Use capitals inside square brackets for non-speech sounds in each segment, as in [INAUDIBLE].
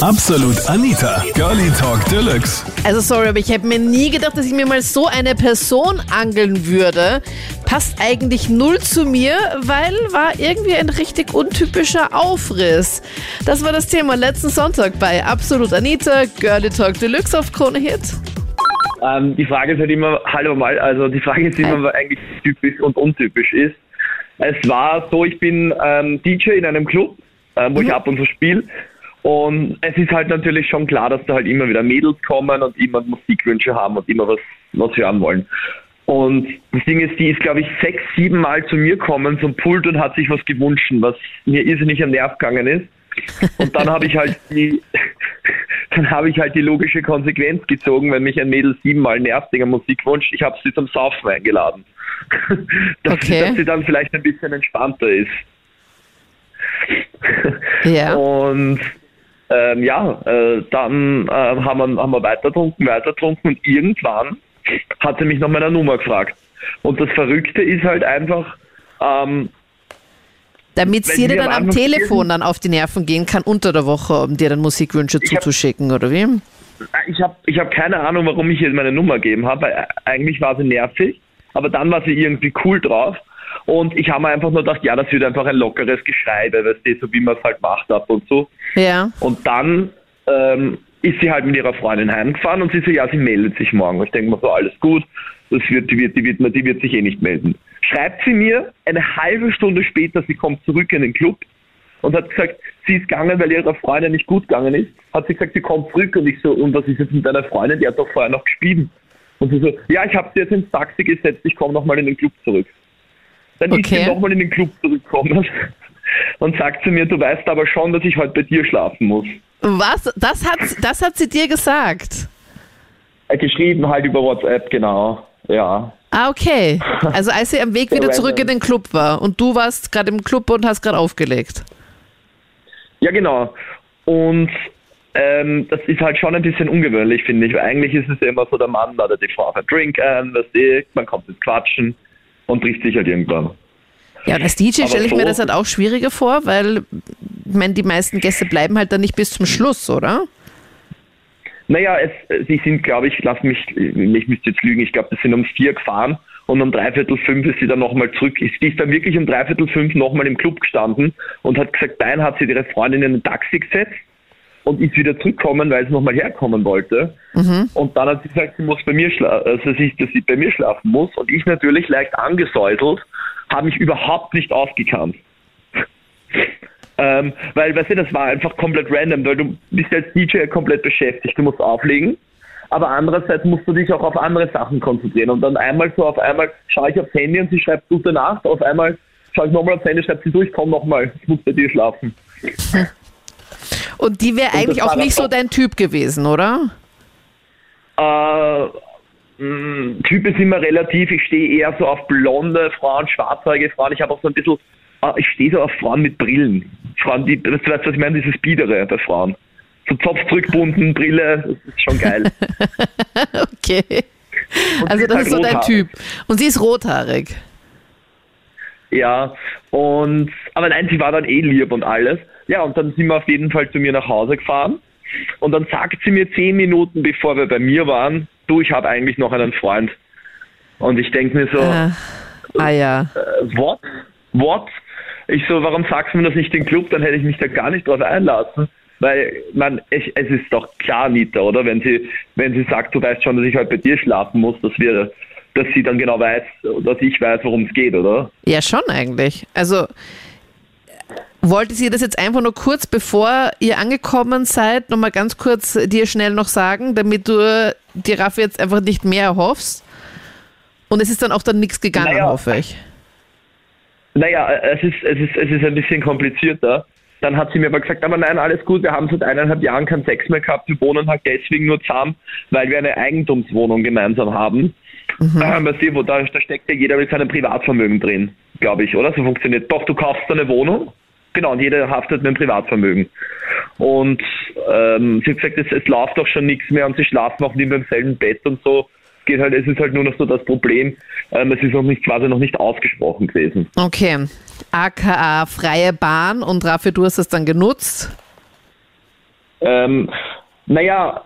Absolut Anita, Girlie Talk Deluxe. Also sorry, aber ich hätte mir nie gedacht, dass ich mir mal so eine Person angeln würde. Passt eigentlich null zu mir, weil war irgendwie ein richtig untypischer Aufriss. Das war das Thema letzten Sonntag bei Absolut Anita, Girlie Talk Deluxe auf Krone Hit. Ähm, die Frage ist halt immer, hallo mal, also die Frage ist immer, was eigentlich typisch und untypisch ist. Es war so, ich bin ähm, DJ in einem Club, äh, wo ich ab und zu spiele. Und es ist halt natürlich schon klar, dass da halt immer wieder Mädels kommen und immer Musikwünsche haben und immer was, was hören wollen. Und das Ding ist, die ist, glaube ich, sechs, sieben Mal zu mir gekommen zum Pult und hat sich was gewünscht, was mir irrsinnig am Nerv gegangen ist. Und dann habe ich halt die, [LAUGHS] dann habe ich halt die logische Konsequenz gezogen, wenn mich ein Mädel siebenmal nervt wegen Musikwunsch, ich habe sie zum Saufen eingeladen. [LAUGHS] dass, Okay. sie, dass sie dann vielleicht ein bisschen entspannter ist. Ja. Und ähm, ja, äh, dann äh, haben, wir, haben wir weiter getrunken, weiter getrunken und irgendwann hat sie mich nach meiner Nummer gefragt. Und das Verrückte ist halt einfach, ähm, Damit sie dir dann am Telefon dann auf die Nerven gehen kann unter der Woche, um dir dann Musikwünsche Ich hab- zuzuschicken, oder wie? ich habe ich hab keine Ahnung, warum ich ihr meine Nummer gegeben habe, weil eigentlich war sie nervig, aber dann war sie irgendwie cool drauf. Und ich habe mir einfach nur gedacht, ja, das wird einfach ein lockeres Geschreibe, weißt du, so wie man es halt macht ab und so. Ja. Und dann ähm, ist sie halt mit ihrer Freundin heimgefahren und sie so, ja, sie meldet sich morgen. Ich denke mir so, alles gut, das wird, die, wird, die, wird, die wird sich eh nicht melden. Schreibt sie mir eine halbe Stunde später, sie kommt zurück in den Club und hat gesagt, sie ist gegangen, weil ihrer Freundin nicht gut gegangen ist. Hat sie gesagt, sie kommt zurück und ich so, und was ist jetzt mit deiner Freundin? Die hat doch vorher noch gespielt. Und sie so, ja, ich habe sie jetzt ins Taxi gesetzt, ich komme nochmal in den Club zurück. Dann ist Okay. sie nochmal in den Club zurückgekommen [LAUGHS] und sagt zu mir, du weißt aber schon, dass ich heute bei dir schlafen muss. Was? Das hat, das hat sie dir gesagt? Äh, Geschrieben halt über WhatsApp, genau. Ja. Ah, okay. Also als sie am Weg [LAUGHS] wieder zurück in den Club war und du warst gerade im Club und hast gerade aufgelegt. Ja, genau. Und ähm, das ist halt schon ein bisschen ungewöhnlich, finde ich. Weil eigentlich ist es ja immer so, der Mann ladet die Frau auf einen Drink ein, du, man kommt ins Quatschen und trifft sich halt irgendwann. Ja, und als DJ stelle ich mir so- das halt auch schwieriger vor, weil ich meine, die meisten Gäste bleiben halt dann nicht bis zum Schluss, oder? Naja, es, sie sind, glaube ich, lass mich, ich müsste jetzt lügen, ich glaube, das sind um vier gefahren und um dreiviertel fünf ist sie dann nochmal zurück. Sie ist dann wirklich um dreiviertel fünf nochmal im Club gestanden und hat gesagt, nein, hat sie ihre Freundin in ein Taxi gesetzt und ist wieder zurückgekommen, weil sie nochmal herkommen wollte. Und dann hat sie gesagt, sie muss bei mir also sie, dass sie bei mir schlafen muss. Und ich natürlich leicht angesäuselt, habe mich überhaupt nicht ausgekannt. [LAUGHS] Ähm, weil, weißt du, das war einfach komplett random, weil du bist als DJ komplett beschäftigt, du musst auflegen, aber andererseits musst du dich auch auf andere Sachen konzentrieren und dann einmal so auf einmal schaue ich aufs Handy und sie schreibt gute Nacht, auf einmal schaue ich nochmal aufs Handy, schreibt sie durch, komm nochmal, ich muss bei dir schlafen. [LAUGHS] Und die wäre eigentlich auch nicht so dein Typ gewesen, oder? Äh, mh, Typ ist immer relativ, ich stehe eher so auf blonde Frauen, schwarzhaarige Frauen, ich habe auch so ein bisschen, äh, ich stehe so auf Frauen mit Brillen. Frauen, die, weißt du, was ich meine, dieses Biedere bei Frauen. So Zopf zurückbunden, Brille, das ist schon geil. [LAUGHS] Okay. Und Also das halt ist so dein. Typ. Und sie ist rothaarig. Ja, und aber nein, sie war dann eh lieb und alles. Ja, und dann sind wir auf jeden Fall zu mir nach Hause gefahren. Und dann sagt sie mir zehn Minuten bevor wir bei mir waren, du, ich habe eigentlich noch einen Freund. Und ich denke mir so, Ah, ah ja. äh, what? What? Ich so, warum sagst du mir das nicht im Club? Dann hätte ich mich da gar nicht drauf einlassen. Weil, man, ich, es ist doch klar, Anita, oder? Wenn sie, wenn sie sagt, du weißt schon, dass ich halt bei dir schlafen muss, dass wir, dass sie dann genau weiß, dass ich weiß, worum es geht, oder? Ja, schon eigentlich. Also wollte sie das jetzt einfach nur kurz bevor ihr angekommen seid, nochmal ganz kurz dir schnell noch sagen, damit du die Raffi jetzt einfach nicht mehr erhoffst? Und es ist dann auch dann nichts gegangen, Naja. hoffe ich. Naja, es ist, es ist, es ist ein bisschen komplizierter. Dann hat sie mir aber gesagt, aber nein, alles gut, wir haben seit eineinhalb Jahren keinen Sex mehr gehabt, wir wohnen halt deswegen nur zusammen, weil wir eine Eigentumswohnung gemeinsam haben. Ähm, weißt du, wo da, da steckt ja jeder mit seinem Privatvermögen drin, glaube ich, oder? So funktioniert. Doch, du kaufst eine Wohnung, genau, und jeder haftet mit dem Privatvermögen. Und ähm, sie hat gesagt, es, es läuft doch schon nichts mehr und sie schlafen auch nicht mehr im selben Bett und so. Geht halt, es ist halt nur noch so das Problem, ähm, es ist noch nicht quasi noch nicht ausgesprochen gewesen. Ähm, naja,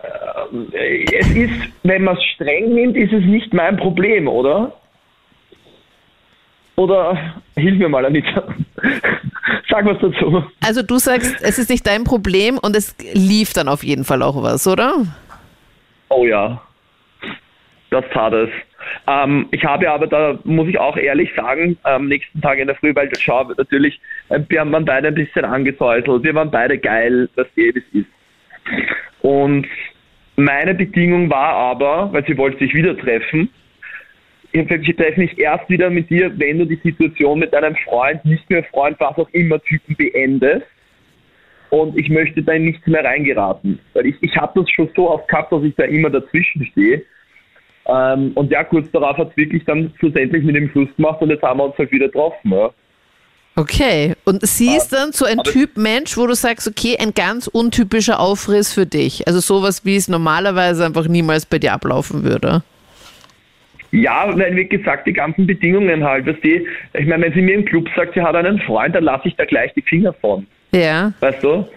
äh, es ist, wenn man es streng nimmt, ist es nicht mein Problem, oder? Oder hilf mir mal, Anita. [LAUGHS] Sag was dazu. Also du sagst, es ist nicht dein Problem und es lief dann auf jeden Fall auch was, oder? Oh ja, das tat es. Ähm, ich habe aber, da muss ich auch ehrlich sagen, am nächsten Tag in der Früh, weil schau, natürlich, äh, wir haben beide ein bisschen angesäuselt, wir waren beide geil, dass jedes ist. Und meine Bedingung war aber, weil sie wollte sich wieder treffen, ich treffe mich erst wieder mit dir, wenn du die Situation mit deinem Freund, nicht mehr Freund, was auch immer, Typen beendest. Und ich möchte da in nichts mehr reingeraten. Weil ich, ich habe das schon so oft gehabt, dass ich da immer dazwischen stehe. Ähm, und ja, kurz darauf hat es wirklich dann schlussendlich mit dem Schluss gemacht und jetzt haben wir uns halt wieder getroffen. Ja. Okay, und sie ist dann so ein Typ Mensch, wo du sagst, okay, ein ganz untypischer Aufriss für dich. Also sowas, wie es normalerweise einfach niemals bei dir ablaufen würde. Ja, weil wie gesagt, die ganzen Bedingungen halt, dass die, ich meine, wenn sie mir im Club sagt, sie hat einen Freund, dann lasse ich da gleich die Finger von. Ja. Weißt du?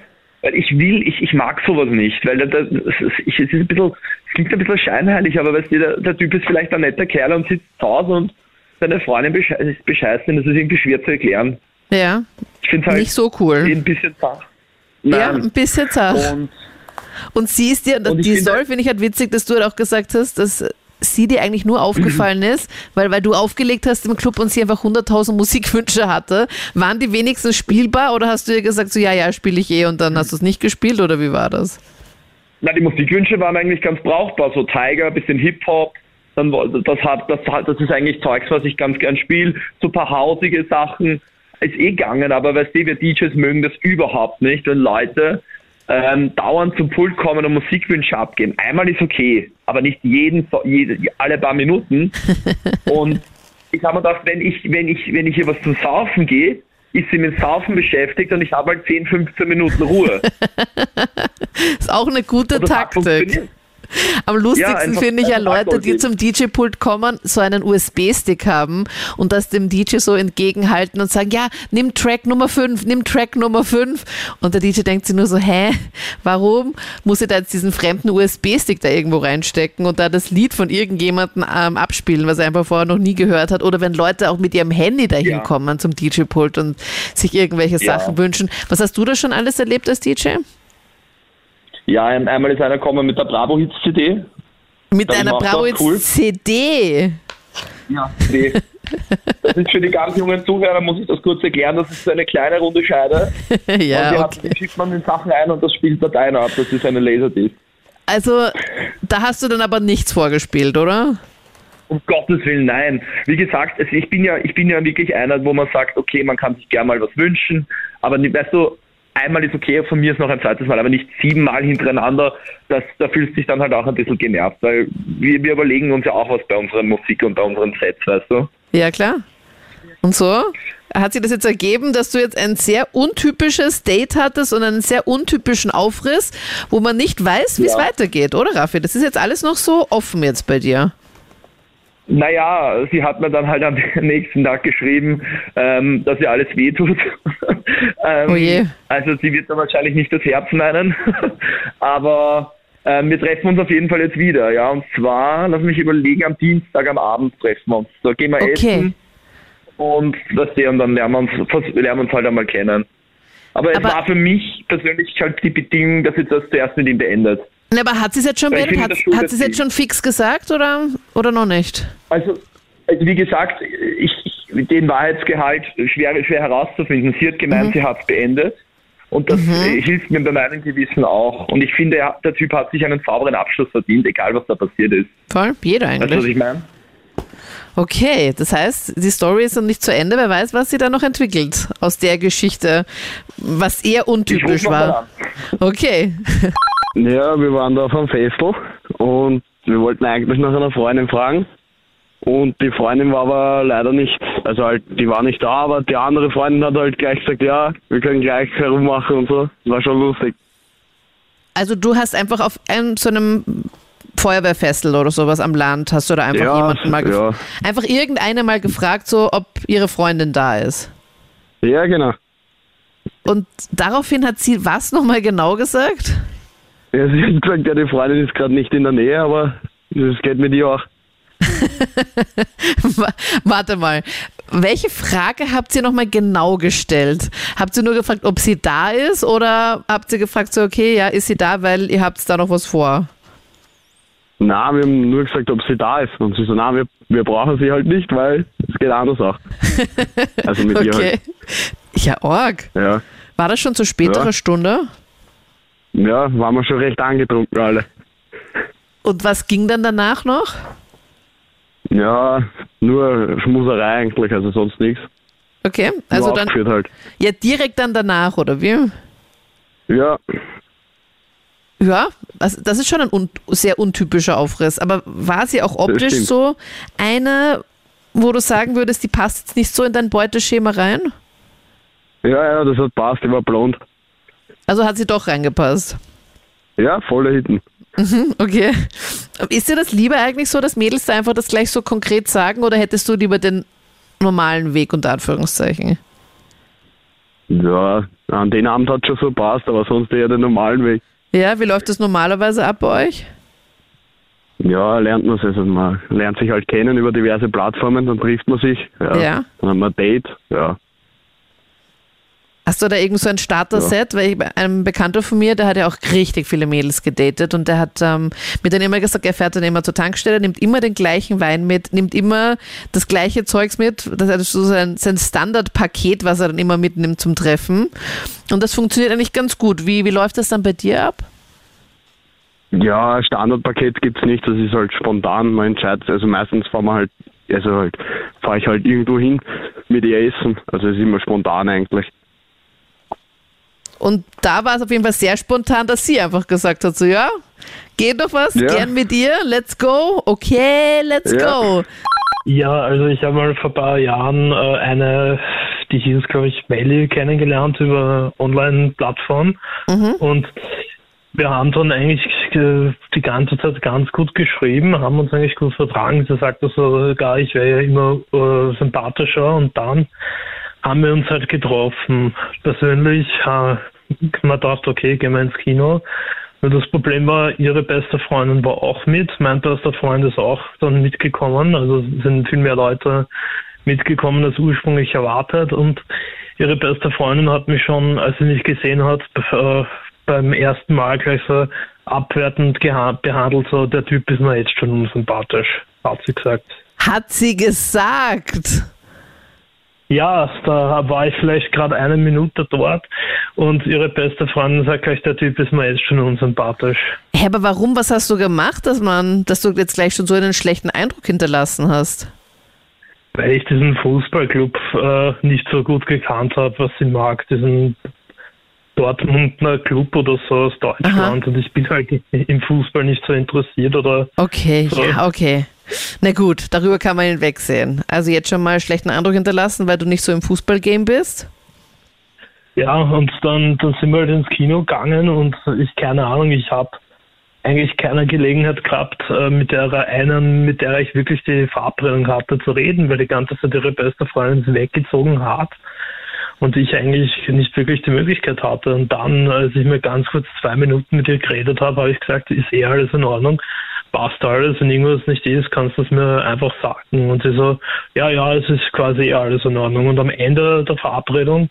Weil ich will, ich, ich mag sowas nicht, weil das, das, ich, es ist ein bisschen, es klingt ein bisschen scheinheilig, aber weißt du, der, der Typ ist vielleicht ein netter Kerl und sitzt zu Hause und seine Freundin bescheißt ihn, das ist irgendwie schwer zu erklären. Ja. Ich finde halt nicht so cool. Ein bisschen zart. Ja, ein bisschen zart. Und, und sie ist dir, die Story finde ich halt witzig, dass du halt auch gesagt hast, dass sie dir eigentlich nur aufgefallen [CLEARS THROAT] ist, weil, weil du aufgelegt hast im Club und sie einfach 100.000 Musikwünsche hatte. Waren die wenigstens spielbar oder hast du ihr gesagt, so ja, ja, spiele ich eh und dann hast du es nicht gespielt oder wie war das? Na, die Musikwünsche waren eigentlich ganz brauchbar, so Tiger, bisschen Hip-Hop, dann das hat, das hat, das ist eigentlich Zeugs, was ich ganz gern spiele, so paar hausige Sachen, ist eh gegangen, aber weißt du, wir DJs mögen das überhaupt nicht, wenn Leute ähm, dauernd zum Pult kommen und Musikwünsche abgeben. Einmal ist okay, aber nicht jeden, jede, alle paar Minuten. [LAUGHS] und ich habe mir gedacht, wenn ich, wenn ich, wenn ich hier was zum Saufen gehe, ist sie mit Saufen beschäftigt und ich habe halt 10, 15 Minuten Ruhe. [LAUGHS] ist auch eine gute Taktik. Am lustigsten ja, finde ich ja Leute, die zum DJ-Pult kommen, so einen USB-Stick haben und das dem DJ so entgegenhalten und sagen, ja, nimm Track Nummer 5, nimm Track Nummer 5. Und der DJ denkt sich nur so, hä, warum muss ich da jetzt diesen fremden USB-Stick da irgendwo reinstecken und da das Lied von irgendjemandem ähm, abspielen, was er einfach vorher noch nie gehört hat? Oder wenn Leute auch mit ihrem Handy dahin ja. kommen zum DJ-Pult und sich irgendwelche ja. Sachen wünschen. Was hast du da schon alles erlebt als DJ? Ja, einmal ist einer gekommen mit der Bravo Hits CD. Mit einer Bravo Hits cool. CD? Ja, CD. Das ist für die ganz jungen Zuhörer, muss ich das kurz erklären, das ist so eine kleine runde Scheide. [LAUGHS] ja, und okay. hat, schickt man den Sachen ein und das spielt Dateien ab. Das ist eine Laserdisc. Also, da hast du dann aber nichts vorgespielt, oder? Um Gottes Willen, nein. Wie gesagt, ich bin ja, ich bin ja wirklich einer, wo man sagt, okay, man kann sich gerne mal was wünschen, aber weißt du, einmal ist okay, von mir ist noch ein zweites Mal, aber nicht siebenmal hintereinander. Das, da fühlt sich dann halt auch ein bisschen genervt, weil wir, wir überlegen uns ja auch was bei unserer Musik und bei unseren Sets, weißt du? Ja, klar. Und so? Hat sich das jetzt ergeben, dass du jetzt ein sehr untypisches Date hattest und einen sehr untypischen Aufriss, wo man nicht weiß, wie es ja. weitergeht, oder Raffi? Das ist jetzt alles noch so offen jetzt bei dir. Naja, sie hat mir dann halt am [LAUGHS] nächsten Tag geschrieben, ähm, dass ihr alles wehtut. [LAUGHS] ähm, oh je. Also sie wird da wahrscheinlich nicht das Herz meinen. [LAUGHS] Aber ähm, wir treffen uns auf jeden Fall jetzt wieder. Ja, und zwar, lass mich überlegen, am Dienstag am Abend treffen wir uns. Da gehen wir okay. essen und das und dann lernen wir uns, lernen wir uns halt einmal kennen. Aber, Aber es war für mich persönlich halt die Bedingung, dass jetzt das zuerst mit ihm beendet. Aber hat sie es jetzt schon, hat, hat sie jetzt schon fix gesagt oder, oder noch nicht? Also, also wie gesagt, ich, ich, den Wahrheitsgehalt schwer, schwer herauszufinden. Sie hat gemeint, mhm. sie hat es beendet. Und das mhm. hilft mir bei meinem Gewissen auch. Und ich finde, der Typ hat sich einen sauberen Abschluss verdient, egal was da passiert ist. Voll, jeder eigentlich. Weißt du, was ich meine? Okay, das heißt, die Story ist noch nicht zu Ende. Wer weiß, was sie da noch entwickelt aus der Geschichte, was eher untypisch war. Okay. [LAUGHS] Ja, wir waren da auf einem Festel und wir wollten eigentlich nach einer Freundin fragen. Und die Freundin war aber leider nicht, also halt, die war nicht da, aber die andere Freundin hat halt gleich gesagt, ja, wir können gleich herummachen und so. War schon lustig. Also du hast einfach auf einem, so einem Feuerwehrfestel oder sowas am Land, hast du da einfach ja, jemanden mal ja. einfach irgendeine mal gefragt, so ob ihre Freundin da ist. Ja, genau. Und daraufhin hat sie was nochmal genau gesagt? Ja, sie hat gesagt, ja, die Freundin ist gerade nicht in der Nähe, aber das geht mit ihr auch. [LAUGHS] Wa- Warte mal. Welche Frage habt ihr nochmal genau gestellt? Habt ihr nur gefragt, ob sie da ist oder habt ihr gefragt, so, okay, ja, ist sie da, weil ihr habt da noch was vor? Na, wir haben nur gesagt, ob sie da ist. Und sie so, na, wir, wir brauchen sie halt nicht, weil es geht anders auch. [LAUGHS] Also mit ihr Okay. halt. Ja, Org. Ja. War das schon zu späterer Ja. Stunde? Ja, waren wir schon recht angetrunken alle. Und was ging dann danach noch? Ja, nur Schmuserei eigentlich, also sonst nichts. Okay, also nur dann, halt. ja, direkt dann danach, oder wie? Ja, Ja, das, das ist schon ein un sehr untypischer Aufriss. Aber war sie auch optisch so eine, wo du sagen würdest, die passt jetzt nicht so in dein Beuteschema rein? ja, ja, das hat passt, die war blond. Also hat sie doch reingepasst. Ja, voller Hitten. Okay. Ist dir das lieber eigentlich so, dass Mädels da einfach das gleich so konkret sagen oder hättest du lieber den normalen Weg unter Anführungszeichen? Ja, an den Abend hat schon so passt, aber sonst eher den normalen Weg. Ja, wie läuft das normalerweise ab bei euch? Ja, lernt man es. Also man lernt sich halt kennen über diverse Plattformen, dann trifft man sich. Ja. Ja. Dann haben wir ein Date. Ja. Hast du da irgend so ein Starter-Set? Weil ich, ein Bekannter von mir, der hat ja auch richtig viele Mädels gedatet und der hat ähm, mir dann immer gesagt, er fährt dann immer zur Tankstelle, nimmt immer den gleichen Wein mit, nimmt immer das gleiche Zeugs mit. Das ist so sein, sein Standardpaket, was er dann immer mitnimmt zum Treffen. Und das funktioniert eigentlich ganz gut. Wie, wie läuft das dann bei dir ab? Ja, Standardpaket gibt's nicht, das ist halt spontan, man entscheidet. Also meistens fahren wir halt, also halt, fahre ich halt irgendwo hin mit ihr essen. Also es ist immer spontan eigentlich. Und da war es auf jeden Fall sehr spontan, dass sie einfach gesagt hat, so ja, geht noch was, Ja. gern mit dir, let's go, okay, let's Ja. go. Ja, also ich habe mal vor ein paar Jahren äh, eine, die hieß glaube ich Melly, kennengelernt über Online-Plattform und wir haben dann eigentlich äh, die ganze Zeit ganz gut geschrieben, haben uns eigentlich gut vertragen. Sie sagte sogar, ich wäre ja immer äh, sympathischer und dann haben wir uns halt getroffen. Persönlich äh, man dachte, okay, gehen wir ins Kino. Nur das Problem war, ihre beste Freundin war auch mit, mein bester Freund ist auch dann mitgekommen. Also sind viel mehr Leute mitgekommen als ursprünglich erwartet und ihre beste Freundin hat mich schon, als sie mich gesehen hat, äh, beim ersten Mal gleich so abwertend behandelt, so der Typ ist mir jetzt schon unsympathisch, hat sie gesagt. Hat sie gesagt. Ja, da war ich vielleicht gerade eine Minute dort und ihre beste Freundin sagt gleich, der Typ ist mir jetzt schon unsympathisch. Hä, aber warum, was hast du gemacht, dass man, dass du jetzt gleich schon so einen schlechten Eindruck hinterlassen hast? Weil ich diesen Fußballclub äh, nicht so gut gekannt habe, was sie mag, diesen Dortmunder Club oder so aus Deutschland und ich bin halt im Fußball nicht so interessiert oder Okay, So. ja, okay. Na gut, darüber kann man hinwegsehen. Also jetzt schon mal schlechten Eindruck hinterlassen, weil du nicht so im Fußballgame bist? Ja, und dann, dann sind wir halt ins Kino gegangen und ich, keine Ahnung, ich habe eigentlich keine Gelegenheit gehabt, äh, mit der einen, mit der ich wirklich die Verabredung hatte, zu reden, weil die ganze Zeit ihre beste Freundin weggezogen hat und ich eigentlich nicht wirklich die Möglichkeit hatte. Und dann, als ich mir ganz kurz zwei Minuten mit ihr geredet habe, habe ich gesagt, ist eh alles in Ordnung, passt alles, wenn irgendwas nicht ist, kannst du es mir einfach sagen. Und sie so, ja, ja, es ist quasi eh alles in Ordnung. Und am Ende der Verabredung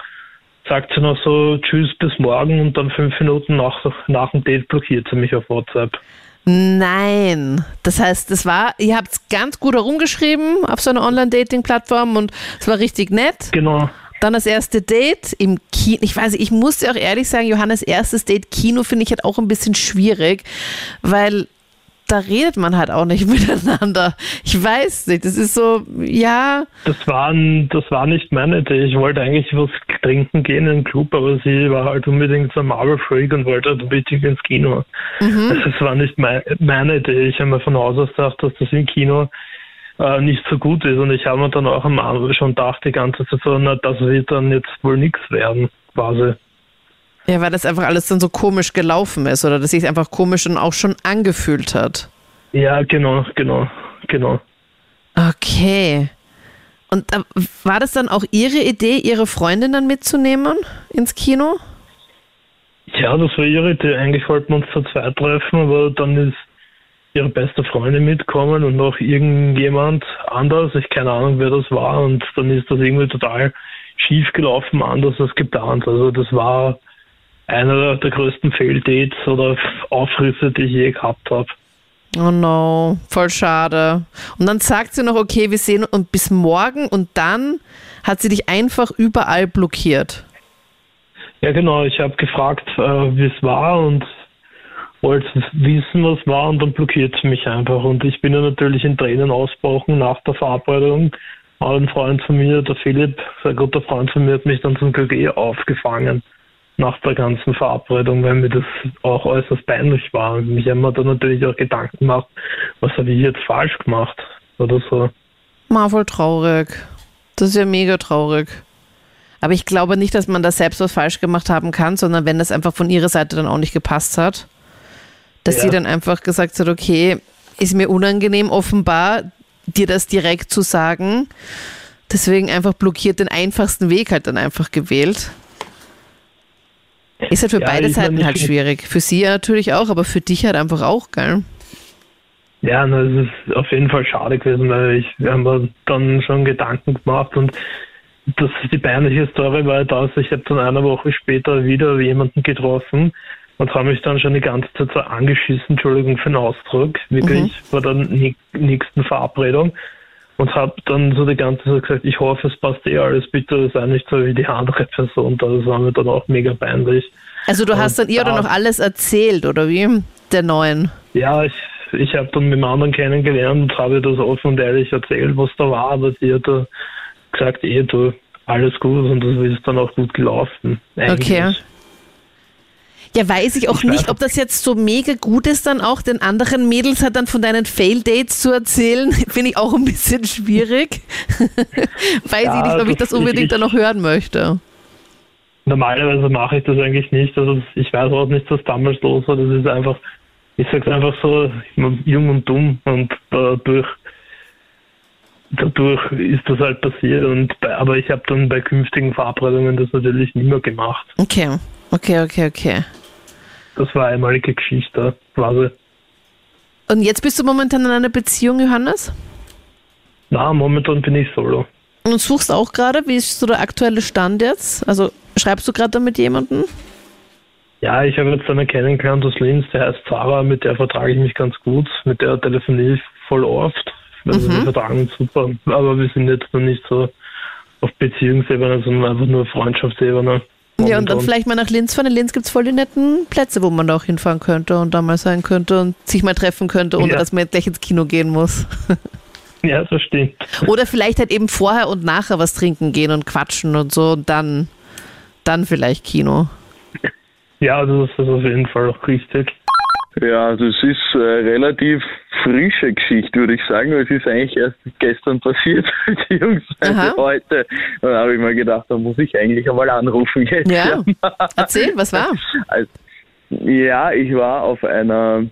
sagt sie noch so Tschüss bis morgen und dann fünf Minuten nach, nach dem Date blockiert sie mich auf WhatsApp. Nein. Das heißt, es war, ihr habt es ganz gut herumgeschrieben auf so einer Online-Dating-Plattform und es war richtig nett. Genau. Dann das erste Date im Kino. Ich weiß ich muss dir auch ehrlich sagen, Johannes erstes Date Kino finde ich halt auch ein bisschen schwierig, weil da redet man halt auch nicht [LAUGHS] miteinander. Ich weiß nicht, das ist so, ja, Das war, ein- das war nicht meine Idee. Ich wollte eigentlich was trinken gehen im Club, aber sie war halt unbedingt so ein Marvel-Freak und wollte halt unbedingt ins Kino. Also es war nicht mei- meine Idee. Ich habe mir von Haus aus gedacht, dass das im Kino äh, nicht so gut ist und ich habe mir dann auch am Abend schon gedacht, die ganze Zeit so, na, das wird dann jetzt wohl nichts werden, quasi. Ja, weil das einfach alles dann so komisch gelaufen ist oder dass sich einfach komisch und auch schon angefühlt hat. Ja, genau, genau, genau. Okay. Und äh, war das dann auch Ihre Idee, Ihre Freundin dann mitzunehmen ins Kino? Ja, das war ihre Idee. Eigentlich wollten wir uns zu zweit treffen, aber dann ist ihre beste Freundin mitgekommen und noch irgendjemand anders. Ich keine Ahnung, wer das war. Und dann ist das irgendwie total schief gelaufen, anders als geplant. Also das war einer der größten Fehldates oder Aufrisse, die ich je gehabt habe. Oh no, voll schade. Und dann sagt sie noch, okay, wir sehen uns bis morgen und dann hat sie dich einfach überall blockiert. Ja, genau. Ich habe gefragt, äh, wie es war und wollte wissen, was war und dann blockiert sie mich einfach. Und ich bin ja natürlich in Tränen ausgebrochen nach der Verabredung. Ein Freund von mir, der Philipp, sehr guter Freund von mir, hat mich dann zum KG aufgefangen nach der ganzen Verabredung, weil mir das auch äußerst peinlich war. Und mich haben wir dann natürlich auch Gedanken gemacht, was habe ich jetzt falsch gemacht oder so. Mal voll traurig. Das ist ja mega traurig. Aber ich glaube nicht, dass man da selbst was falsch gemacht haben kann, sondern wenn das einfach von ihrer Seite dann auch nicht gepasst hat, dass ja. sie dann einfach gesagt hat, okay, ist mir unangenehm offenbar, dir das direkt zu sagen. Deswegen einfach blockiert den einfachsten Weg halt dann einfach gewählt. Ist halt für ja, beide Seiten halt schwierig. Für sie natürlich auch, aber für dich halt einfach auch, gell? Ja, na, es ist auf jeden Fall schade gewesen, weil ich, wir haben dann schon Gedanken gemacht und das die peinliche Story war das, ich habe dann eine Woche später wieder jemanden getroffen und habe mich dann schon die ganze Zeit so angeschissen, Entschuldigung für den Ausdruck, wirklich mhm. bei der nächsten Verabredung und habe dann so die ganze Zeit gesagt, ich hoffe, es passt eh alles, bitte sei nicht so wie die andere Person. Das war mir dann auch mega peinlich. Also du hast dann ihr dann noch alles erzählt, oder wie? Der neuen? Ja, ich, ich habe dann mit dem anderen kennengelernt und habe das offen und ehrlich erzählt, was da war, aber sie hat da gesagt, eh, du, alles gut und das ist dann auch gut gelaufen. Eigentlich. Okay. Ja, weiß ich auch ich nicht, ob das jetzt so mega gut ist, dann auch den anderen Mädels halt dann von deinen Fail-Dates zu erzählen. [LAUGHS] Finde ich auch ein bisschen schwierig. [LAUGHS] weiß ja, ich nicht, ob ich das unbedingt ich, dann noch hören möchte. Normalerweise mache ich das eigentlich nicht. Also ich weiß auch nicht, was damals los war. Das ist einfach, ich sag's einfach so, jung und dumm und dadurch dadurch ist das halt passiert und bei, aber ich habe dann bei künftigen Verabredungen das natürlich nicht mehr gemacht. Okay, okay, okay, okay. Das war eine einmalige Geschichte, quasi. Und jetzt bist du momentan in einer Beziehung, Johannes? Na, momentan bin ich solo. Und suchst auch gerade, wie ist so der aktuelle Stand jetzt? Also schreibst du gerade mit jemandem? Ja, ich habe jetzt eine kennengelernt aus Linz, der heißt Sarah, mit der vertrage ich mich ganz gut, mit der telefoniere ich voll oft. Also mhm. wir vertragen uns super, aber wir sind jetzt noch nicht so auf Beziehungsebene, sondern einfach nur Freundschaftsebene. Momentan. Ja, und dann vielleicht mal nach Linz fahren. In Linz gibt es voll die netten Plätze, wo man da auch hinfahren könnte und da mal sein könnte und sich mal treffen könnte, ohne ja. dass man jetzt gleich ins Kino gehen muss. [LAUGHS] Ja, das stimmt. Oder vielleicht halt eben vorher und nachher was trinken gehen und quatschen und so und dann, dann vielleicht Kino. Ja, das ist auf jeden Fall auch richtig. Ja, das ist eine relativ frische Geschichte, würde ich sagen. Es ist eigentlich erst gestern passiert, [LAUGHS] beziehungsweise heute. Und da habe ich mir gedacht, da muss ich eigentlich einmal anrufen jetzt. Ja, [LAUGHS] erzähl, was war? Also, ja, ich war auf einer,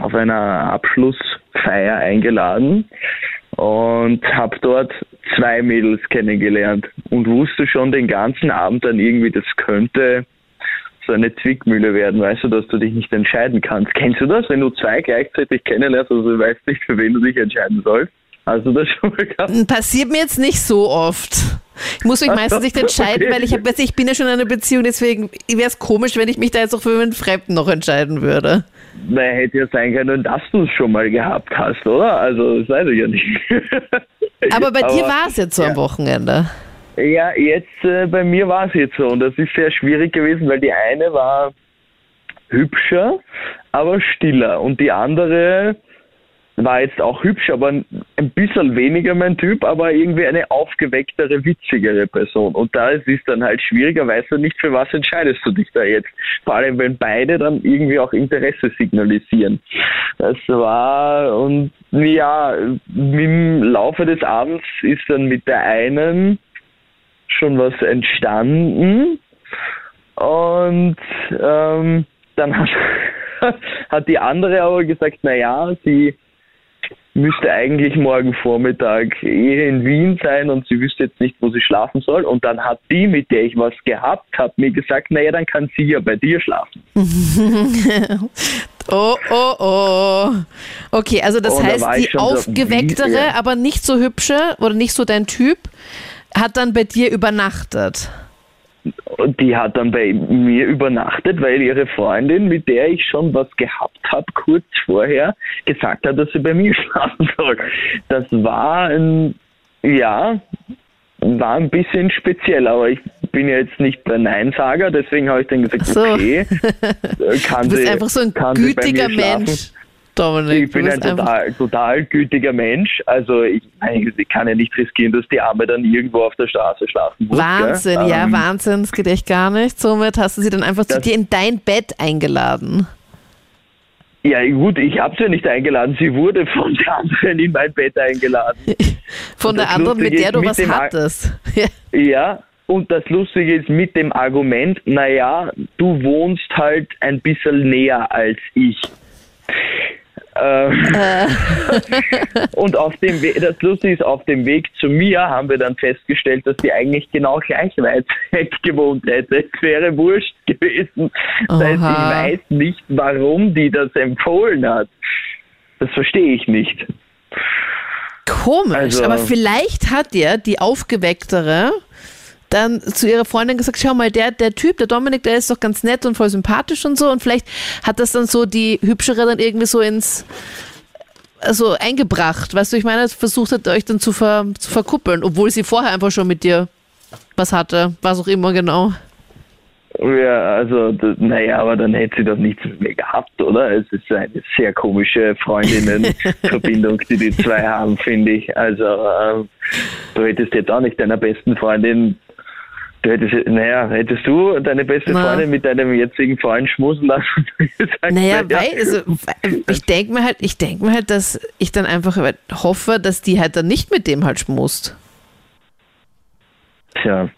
auf einer Abschlussfeier eingeladen und habe dort zwei Mädels kennengelernt und wusste schon den ganzen Abend dann irgendwie, das könnte so eine Zwickmühle werden, weißt du, dass du dich nicht entscheiden kannst. Kennst du das, wenn du zwei gleichzeitig kennenlernst, also du weißt nicht, für wen du dich entscheiden sollst? Hast du das schon mal gehabt? Passiert mir jetzt nicht so oft. Ich muss mich meistens nicht entscheiden, okay. weil ich, hab, ich bin ja schon in einer Beziehung, deswegen wäre es komisch, wenn ich mich da jetzt auch für einen Fremden noch entscheiden würde. Na, hätte ja sein können, dass du es schon mal gehabt hast, oder? Also, das weiß ich ja nicht. Aber bei [LAUGHS] Aber, dir war es jetzt so ja. am Wochenende. Ja, jetzt äh, bei mir war es jetzt so und das ist sehr schwierig gewesen, weil die eine war hübscher, aber stiller und die andere war jetzt auch hübsch, aber ein bisschen weniger mein Typ, aber irgendwie eine aufgewecktere, witzigere Person. Und da ist es dann halt schwieriger, weißt du nicht, für was entscheidest du dich da jetzt. Vor allem, wenn beide dann irgendwie auch Interesse signalisieren. Das war, und ja, im Laufe des Abends ist dann mit der einen schon was entstanden. Und ähm, dann hat, [LAUGHS] hat die andere aber gesagt, naja, sie müsste eigentlich morgen Vormittag eh in Wien sein und sie wüsste jetzt nicht, wo sie schlafen soll. Und dann hat die, mit der ich was gehabt habe, mir gesagt, naja, dann kann sie ja bei dir schlafen. [LAUGHS] Oh, oh, oh. Okay, also das da heißt, ich die so, aufgewecktere, ja. aber nicht so hübsche oder nicht so dein Typ, hat dann bei dir übernachtet. Die hat dann bei mir übernachtet, weil ihre Freundin, mit der ich schon was gehabt habe, kurz vorher, gesagt hat, dass sie bei mir [LAUGHS] schlafen soll. Das war ein, ja, war ein bisschen speziell, aber ich bin ja jetzt nicht der Neinsager, deswegen habe ich dann gesagt, so. okay, [LAUGHS] kann Du bist sie, einfach so ein gütiger schlafen. Dominik. Ich bin ein total, total gütiger Mensch. Also ich, ich kann ja nicht riskieren, dass die Arme dann irgendwo auf der Straße schlafen muss. Wahnsinn, gell? ja, Ähm, Wahnsinn, das geht echt gar nicht. Somit hast du sie dann einfach zu dir in dein Bett eingeladen. Ja gut, ich habe sie ja nicht eingeladen. Sie wurde von der anderen in mein Bett eingeladen. [LAUGHS] Von der anderen, mit der du mit was hattest. [LAUGHS] Ja, und das Lustige ist mit dem Argument, naja, du wohnst halt ein bisschen näher als ich. Ähm, [LAUGHS] und auf dem We das Lustige ist, auf dem Weg zu mir haben wir dann festgestellt, dass die eigentlich genau gleich weit [LAUGHS] weg gewohnt hätte. Es wäre wurscht gewesen. Das heißt, ich weiß nicht, warum die das empfohlen hat. Das verstehe ich nicht. Komisch, Also- aber vielleicht hat dir die aufgewecktere dann zu ihrer Freundin gesagt, schau mal, der, der Typ, der Dominik, der ist doch ganz nett und voll sympathisch und so und vielleicht hat das dann so die Hübschere dann irgendwie so ins also eingebracht, weißt du, ich meine, versucht hat euch dann zu, ver, zu verkuppeln, obwohl sie vorher einfach schon mit dir was hatte, was auch immer genau. Ja, also, naja, aber dann hätte sie doch nichts mit mir gehabt, oder? Es ist eine sehr komische Freundinnenverbindung, die die zwei haben, finde ich. Also, ähm, du hättest jetzt auch nicht deiner besten Freundin, du hättest, naja, hättest du deine beste Na. Freundin mit deinem jetzigen Freund schmusen lassen? [LAUGHS] Naja, na ja, weil, also, ich denke mir halt, ich denke mir halt, dass ich dann einfach hoffe, dass die halt dann nicht mit dem halt schmust. Tja,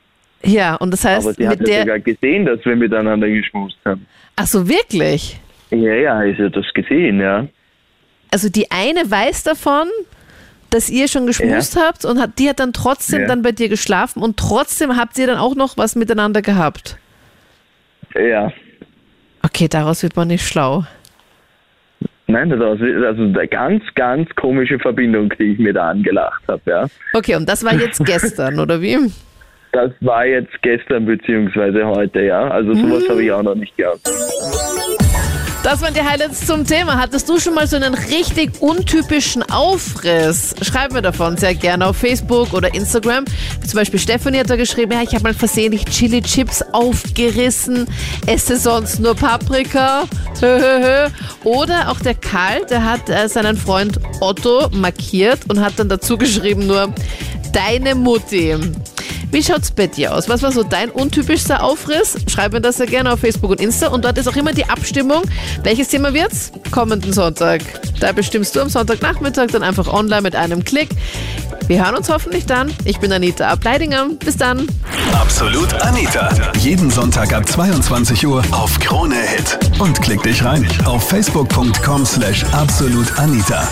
Ja, und das heißt, aber sie hat ja der. sogar gesehen, dass wir miteinander geschmust haben. Ach so, wirklich? Ja, ja, ist ja das gesehen, ja. Also die eine weiß davon, dass ihr schon geschmust habt und hat, die hat dann trotzdem Ja. dann bei dir geschlafen und trotzdem habt ihr dann auch noch was miteinander gehabt. Ja. Okay, daraus wird man nicht schlau. Nein, das ist also eine ganz, ganz komische Verbindung, die ich mir da angelacht habe, ja. Okay, und das war jetzt gestern, [LAUGHS] oder wie? Das war jetzt gestern beziehungsweise heute, ja. Also sowas habe ich auch noch nicht gehabt. Das waren die Highlights zum Thema. Hattest du schon mal so einen richtig untypischen Aufriss? Schreib mir davon sehr gerne auf Facebook oder Instagram. Zum Beispiel Stefanie hat da geschrieben, ja, ich habe mal versehentlich Chili Chips aufgerissen, esse sonst nur Paprika. Oder auch der Karl, der hat äh, seinen Freund Otto markiert und hat dann dazu geschrieben nur, deine Mutti. Wie schaut's bei dir aus? Was war so dein untypischster Aufriss? Schreib mir das sehr gerne auf Facebook und Insta. Und dort ist auch immer die Abstimmung. Welches Thema wird's? Kommenden Sonntag. Da bestimmst du am Sonntagnachmittag dann einfach online mit einem Klick. Wir hören uns hoffentlich dann. Ich bin Anita Ableidinger. Bis dann. Absolut Anita. Jeden Sonntag ab 22 Uhr auf Krone Hit. Und klick dich rein auf facebook.com slash absolutanita.